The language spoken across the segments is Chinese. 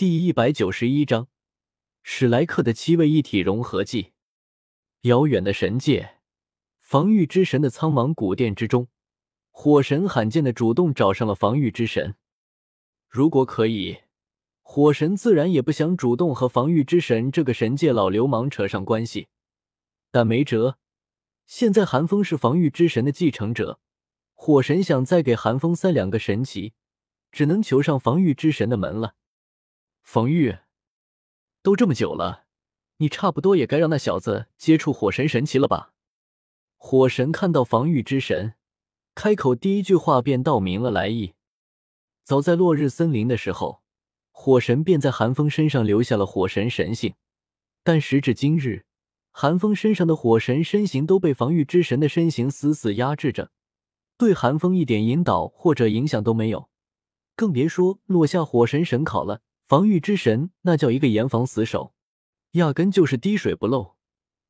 第一百九十一章，史莱克的七位一体融合技。遥远的神界，防御之神的苍茫古殿之中，火神罕见的主动找上了防御之神。如果可以，火神自然也不想主动和防御之神这个神界老流氓扯上关系，但没辙。现在寒风是防御之神的继承者，火神想再给寒风塞两个神奇，只能求上防御之神的门了。防御，都这么久了，你差不多也该让那小子接触火神神奇了吧？火神看到防御之神，开口第一句话便道明了来意。早在落日森林的时候，火神便在寒风身上留下了火神神性，但时至今日，寒风身上的火神身形都被防御之神的身形死死压制着，对寒风一点引导或者影响都没有，更别说落下火神神考了。防御之神那叫一个严防死守，压根就是滴水不漏，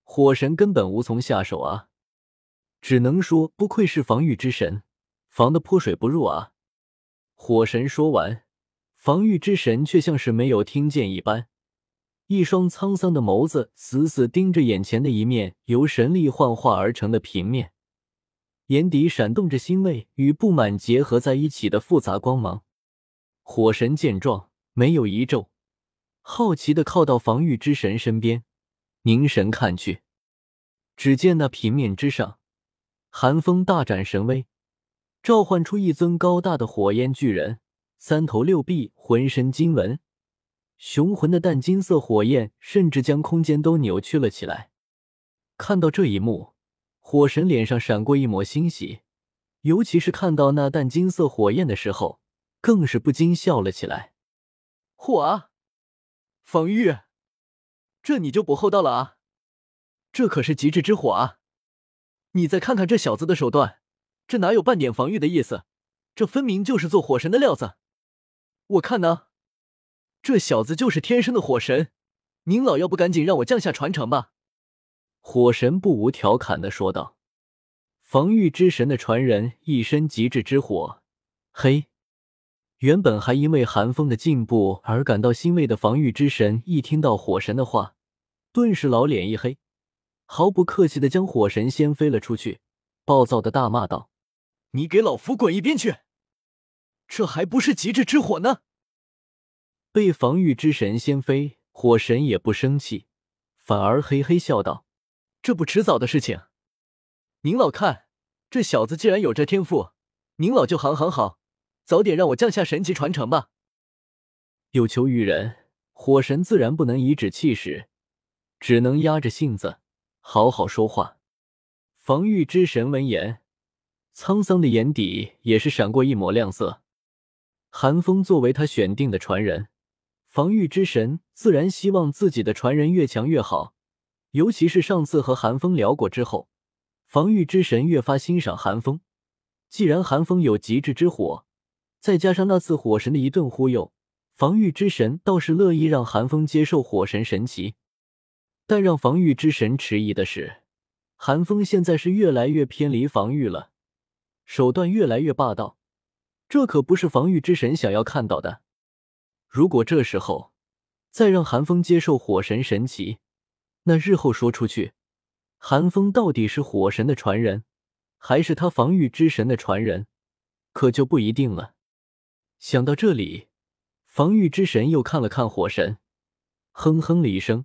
火神根本无从下手啊！只能说不愧是防御之神，防的泼水不入啊！火神说完，防御之神却像是没有听见一般，一双沧桑的眸子死死盯着眼前的一面由神力幻化而成的平面，眼底闪动着欣慰与不满结合在一起的复杂光芒。火神见状。没有一皱，好奇的靠到防御之神身边，凝神看去。只见那平面之上，寒风大展神威，召唤出一尊高大的火焰巨人，三头六臂，浑身金纹，雄浑的淡金色火焰甚至将空间都扭曲了起来。看到这一幕，火神脸上闪过一抹欣喜，尤其是看到那淡金色火焰的时候，更是不禁笑了起来。火啊！防御，这你就不厚道了啊！这可是极致之火啊！你再看看这小子的手段，这哪有半点防御的意思？这分明就是做火神的料子！我看呢，这小子就是天生的火神！您老要不赶紧让我降下传承吧？火神不无调侃的说道：“防御之神的传人，一身极致之火，嘿。”原本还因为寒风的进步而感到欣慰的防御之神，一听到火神的话，顿时老脸一黑，毫不客气的将火神掀飞了出去，暴躁的大骂道：“你给老夫滚一边去！这还不是极致之火呢！”被防御之神掀飞，火神也不生气，反而嘿嘿笑道：“这不迟早的事情。您老看，这小子既然有这天赋，您老就行行好。”早点让我降下神级传承吧！有求于人，火神自然不能颐指气使，只能压着性子好好说话。防御之神闻言，沧桑的眼底也是闪过一抹亮色。寒风作为他选定的传人，防御之神自然希望自己的传人越强越好。尤其是上次和寒风聊过之后，防御之神越发欣赏寒风。既然寒风有极致之火，再加上那次火神的一顿忽悠，防御之神倒是乐意让寒风接受火神神奇。但让防御之神迟疑的是，寒风现在是越来越偏离防御了，手段越来越霸道，这可不是防御之神想要看到的。如果这时候再让寒风接受火神神奇，那日后说出去，寒风到底是火神的传人，还是他防御之神的传人，可就不一定了。想到这里，防御之神又看了看火神，哼哼了一声，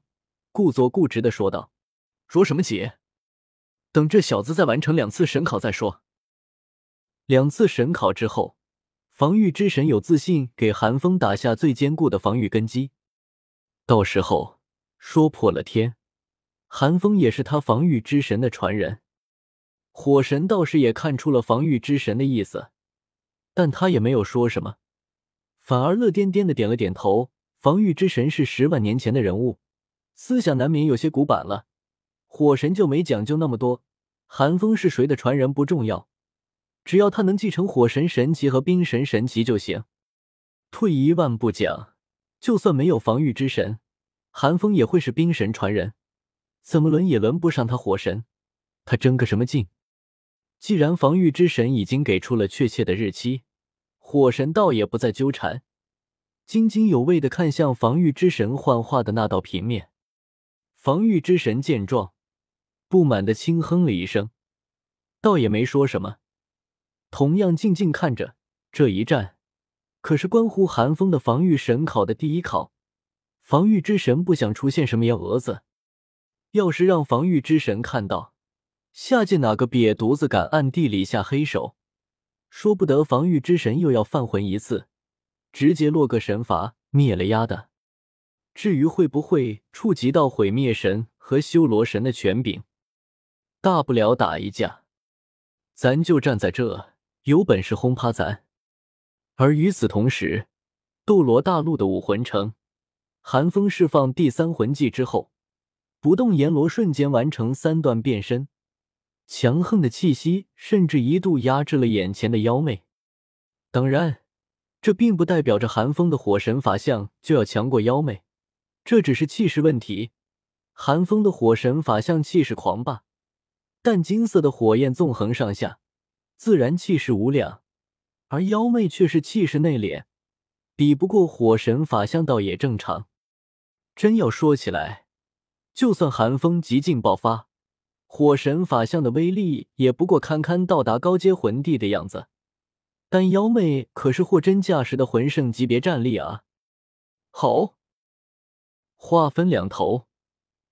故作固执的说道：“着什么急？等这小子再完成两次神考再说。两次神考之后，防御之神有自信给寒风打下最坚固的防御根基。到时候说破了天，寒风也是他防御之神的传人。火神倒是也看出了防御之神的意思，但他也没有说什么。”反而乐颠颠的点了点头。防御之神是十万年前的人物，思想难免有些古板了。火神就没讲究那么多。寒风是谁的传人不重要，只要他能继承火神神级和冰神神级就行。退一万步讲，就算没有防御之神，寒风也会是冰神传人。怎么轮也轮不上他火神，他争个什么劲？既然防御之神已经给出了确切的日期。火神倒也不再纠缠，津津有味的看向防御之神幻化的那道平面。防御之神见状，不满的轻哼了一声，倒也没说什么，同样静静看着这一战。可是关乎寒风的防御神考的第一考，防御之神不想出现什么幺蛾子。要是让防御之神看到，下界哪个瘪犊子敢暗地里下黑手，说不得防御之神又要犯浑一次，直接落个神罚灭了丫的。至于会不会触及到毁灭神和修罗神的权柄，大不了打一架，咱就站在这，有本事轰趴咱。而与此同时，斗罗大陆的武魂城，寒风释放第三魂技之后，不动阎罗瞬间完成三段变身，强横的气息甚至一度压制了眼前的妖媚。当然，这并不代表着寒风的火神法相就要强过妖媚。这只是气势问题，寒风的火神法相气势狂霸，但金色的火焰纵横上下，自然气势无两；而妖媚却是气势内敛，比不过火神法相倒也正常。真要说起来，就算寒风极尽爆发，火神法相的威力也不过堪堪到达高阶魂帝的样子，但妖妹可是货真价实的魂圣级别战力啊！好。话分两头，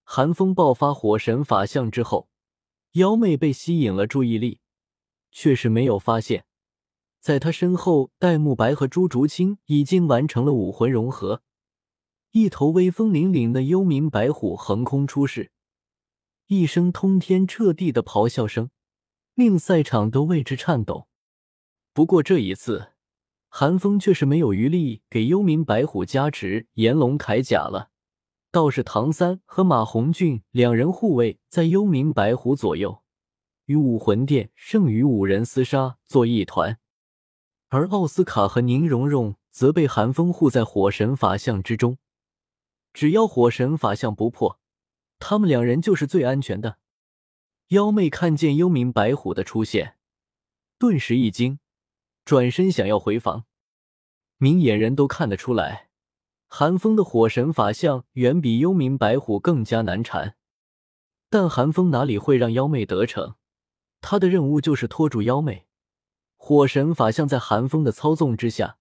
寒风爆发火神法相之后，妖妹被吸引了注意力，却是没有发现，在她身后，戴沐白和朱竹清已经完成了武魂融合，一头威风凛凛的幽冥白虎横空出世，一声通天彻地的咆哮声，令赛场都为之颤抖。不过这一次，寒风却是没有余力给幽冥白虎加持炎龙铠甲了。倒是唐三和马红俊两人护卫在幽冥白虎左右，与武魂殿剩余五人厮杀作一团，而奥斯卡和宁荣荣则被寒风护在火神法相之中。只要火神法相不破，他们两人就是最安全的。妖妹看见幽冥白虎的出现，顿时一惊，转身想要回房。明眼人都看得出来。寒风的火神法相远比幽冥白虎更加难缠，但寒风哪里会让妖妹得逞？他的任务就是拖住妖妹。火神法相在寒风的操纵之下，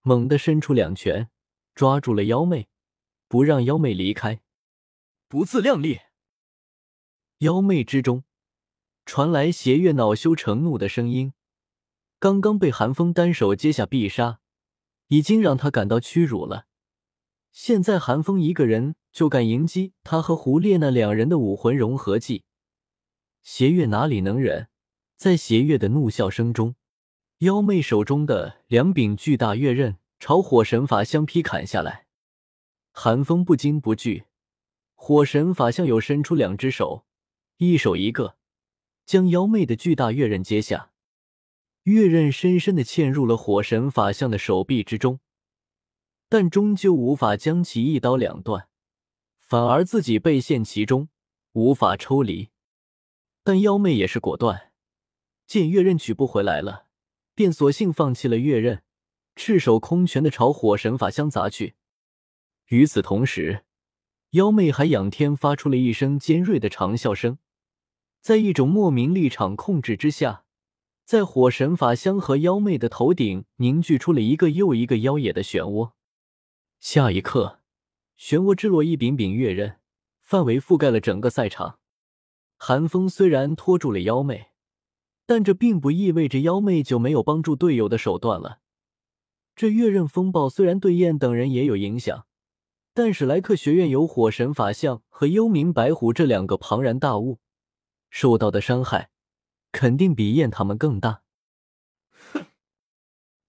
猛地伸出两拳，抓住了妖妹，不让妖妹离开。不自量力！妖魅之中传来邪月恼羞成怒的声音。刚刚被寒风单手接下必杀，已经让他感到屈辱了。现在寒风一个人就敢迎击他和胡烈那两人的武魂融合技，邪月哪里能忍？在邪月的怒笑声中，妖媚手中的两柄巨大月刃朝火神法相劈砍下来。寒风不惊不惧，火神法相有伸出两只手，一手一个，将妖媚的巨大月刃接下。月刃深深的嵌入了火神法相的手臂之中。但终究无法将其一刀两断，反而自己被陷其中，无法抽离。但妖媚也是果断，见月刃取不回来了，便索性放弃了月刃，赤手空拳的朝火神法相砸去。与此同时，妖媚还仰天发出了一声尖锐的长啸声，在一种莫名力场控制之下，在火神法相和妖媚的头顶凝聚出了一个又一个妖冶的漩涡。下一刻，漩涡之落一柄柄月刃，范围覆盖了整个赛场。寒风虽然拖住了妖媚，但这并不意味着妖媚就没有帮助队友的手段了。这月刃风暴虽然对燕等人也有影响，但史莱克学院有火神法相和幽冥白虎这两个庞然大物，受到的伤害肯定比燕他们更大。哼！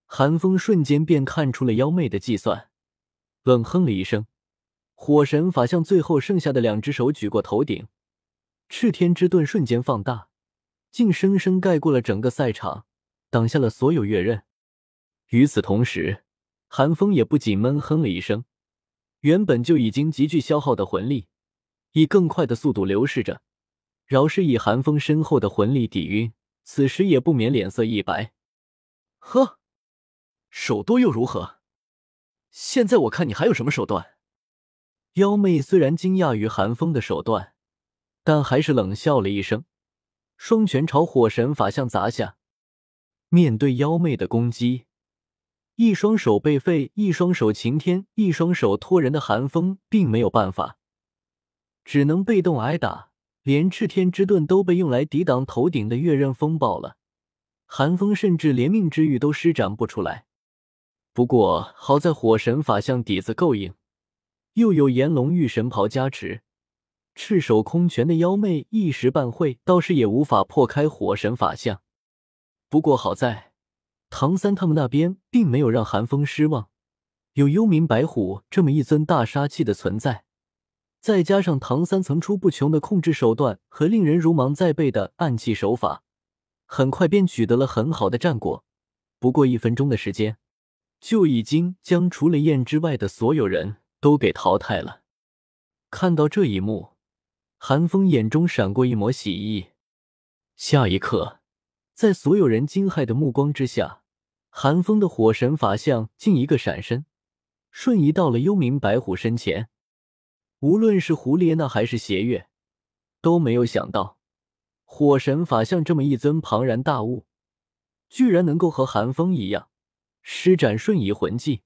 寒风瞬间便看出了妖媚的计算。冷哼了一声，火神法相最后剩下的两只手举过头顶，炽天之盾瞬间放大，竟生生盖过了整个赛场，挡下了所有月刃。与此同时，寒风也不仅闷哼了一声，原本就已经极具消耗的魂力，以更快的速度流逝着。饶是以寒风身后的魂力抵晕，此时也不免脸色一白。呵，手多又如何？现在我看你还有什么手段？妖媚虽然惊讶于寒风的手段，但还是冷笑了一声，双拳朝火神法相砸下。面对妖媚的攻击，一双手被废，一双手擎天，一双手托人的寒风并没有办法，只能被动挨打。连赤天之盾都被用来抵挡头顶的月刃风暴了，寒风甚至连命之玉都施展不出来。不过好在火神法相底子够硬，又有炎龙玉神袍加持，赤手空拳的妖媚一时半会倒是也无法破开火神法相。不过好在唐三他们那边并没有让寒风失望，有幽冥白虎这么一尊大杀器的存在。再加上唐三层出不穷的控制手段和令人如芒在背的暗器手法，很快便取得了很好的战果。不过一分钟的时间，就已经将除了燕之外的所有人都给淘汰了。看到这一幕，韩风眼中闪过一抹喜意。下一刻，在所有人惊骇的目光之下，寒风的火神法相竟一个闪身，瞬移到了幽冥白虎身前。无论是胡列娜还是邪月，都没有想到，火神法像这么一尊庞然大物，居然能够和寒风一样施展瞬移魂技。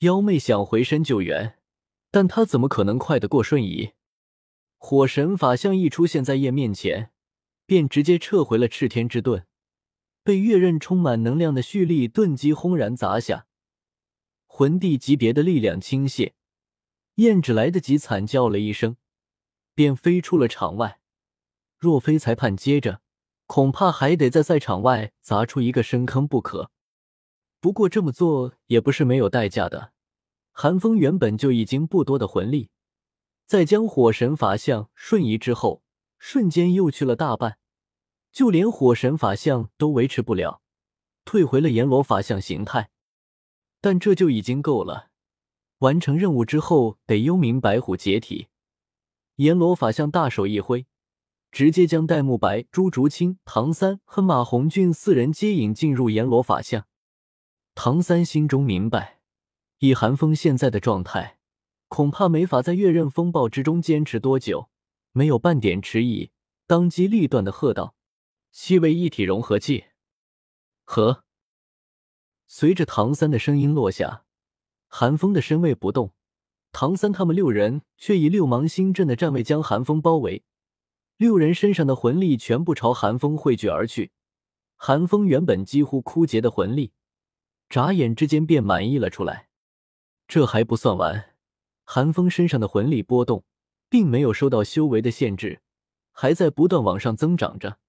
妖妹想回身救援，但她怎么可能快得过瞬移？火神法像一出现在叶面前，便直接撤回了赤天之盾，被月刃充满能量的蓄力盾击轰然砸下，魂帝级别的力量倾泻。燕只来得及惨叫了一声，便飞出了场外。若非裁判接着，恐怕还得在赛场外砸出一个深坑不可。不过这么做也不是没有代价的。寒风原本就已经不多的魂力，在将火神法相瞬移之后，瞬间又去了大半，就连火神法相都维持不了，退回了阎罗法相形态。但这就已经够了。完成任务之后，得幽冥白虎解体。阎罗法相大手一挥，直接将戴沐白、朱竹清、唐三和马红俊四人接引进入阎罗法相。唐三心中明白，以寒风现在的状态，恐怕没法在月刃风暴之中坚持多久。没有半点迟疑，当机立断的喝道：“七位一体融合技！”和随着唐三的声音落下。寒风的身位不动，唐三他们六人却以六芒星阵的站位将寒风包围，六人身上的魂力全部朝寒风汇聚而去。寒风原本几乎枯竭的魂力，眨眼之间便满溢了出来。这还不算完，寒风身上的魂力波动并没有受到修为的限制，还在不断往上增长着。